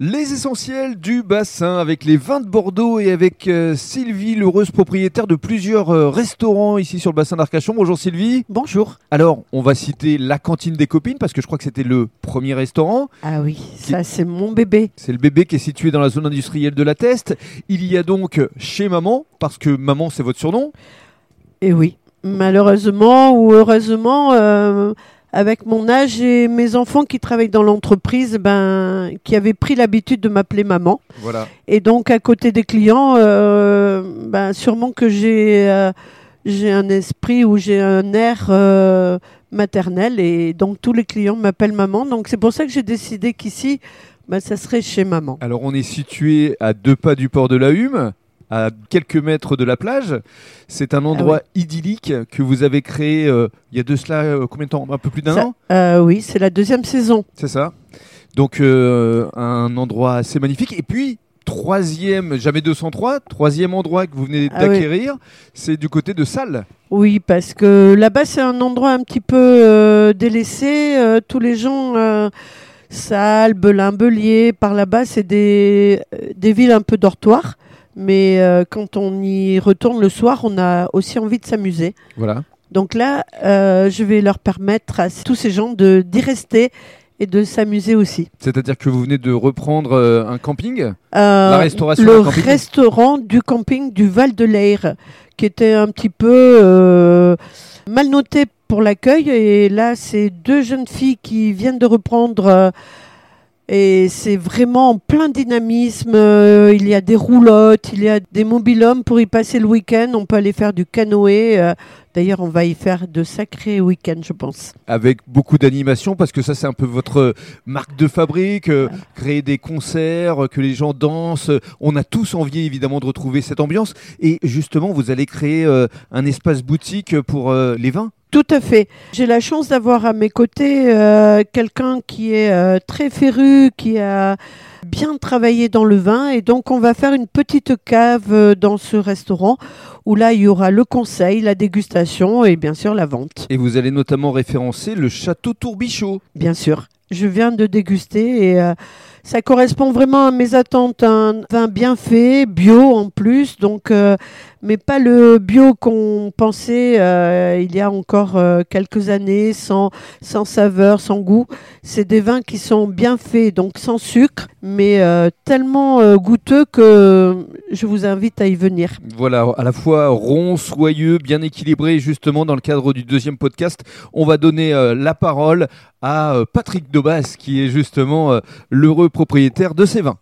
Les essentiels du bassin avec les vins de Bordeaux et avec euh, Sylvie, l'heureuse propriétaire de plusieurs euh, restaurants ici sur le bassin d'Arcachon. Bonjour Sylvie. Bonjour. Alors, on va citer la cantine des copines parce que je crois que c'était le premier restaurant. Ah oui, ça c'est mon bébé. C'est le bébé qui est situé dans la zone industrielle de la Teste. Il y a donc chez maman, parce que maman c'est votre surnom. Et oui, malheureusement ou heureusement, euh, avec mon âge et mes enfants qui travaillent dans l'entreprise, ben, qui avaient pris l'habitude de m'appeler maman. Voilà. Et donc à côté des clients, euh, ben, sûrement que j'ai euh, j'ai un esprit ou j'ai un air euh, maternel et donc tous les clients m'appellent maman. Donc c'est pour ça que j'ai décidé qu'ici, ben, ça serait chez maman. Alors, on est situé à deux pas du port de la Hume. À quelques mètres de la plage. C'est un endroit idyllique que vous avez créé euh, il y a de cela euh, combien de temps? Un peu plus d'un an? euh, oui, c'est la deuxième saison. C'est ça. Donc un endroit assez magnifique. Et puis troisième, jamais 203, troisième endroit que vous venez Ah oui. d'acquérir, c'est du côté de Salles. Oui, parce que là-bas, c'est un endroit un petit peu délaissé. Tous les gens, Salles, Belin, Belier, par là-bas, c'est des, des villes un peu dortoirs. Mais euh, quand on y retourne le soir, on a aussi envie de s'amuser. Voilà. Donc là, euh, je vais leur permettre à tous ces gens de d'y rester et de s'amuser aussi. C'est-à-dire que vous venez de reprendre euh, un camping? La restauration Le camping? restaurant du camping du Val de Leyre, qui était un petit peu mal noté pour l'accueil. Et là, c'est deux jeunes filles qui viennent de reprendre. Et c'est vraiment en plein dynamisme. Euh, il y a des roulottes, il y a des mobilhommes pour y passer le week-end. On peut aller faire du canoë. euh, D'ailleurs, on va y faire de sacrés week-ends, je pense. Avec beaucoup d'animation, parce que ça c'est un peu votre marque de fabrique, euh, créer des concerts, que les gens dansent. On a tous envie évidemment de retrouver cette ambiance. Et justement, vous allez créer un espace boutique pour les vins? Tout à fait. J'ai la chance d'avoir à mes côtés euh, quelqu'un qui est euh, très féru, qui a bien travaillé dans le vin. Et donc, on va faire une petite cave euh, dans ce restaurant où là, il y aura le conseil, la dégustation et bien sûr la vente. Et vous allez notamment référencer le château Tourbichaud. Bien sûr. Je viens de déguster et euh, ça correspond vraiment à mes attentes. Un vin bien fait, bio en plus, donc, euh, mais pas le bio qu'on pensait euh, il y a encore euh, quelques années, sans, saveur, sans goût. C'est des vins qui sont bien faits, donc sans sucre, mais euh, tellement goûteux que je vous invite à y venir. Voilà, à la fois rond, soyeux, bien équilibré. Justement, dans le cadre du deuxième podcast, on va donner la parole à Patrick Dobas, qui est justement l'heureux propriétaire de ces vins.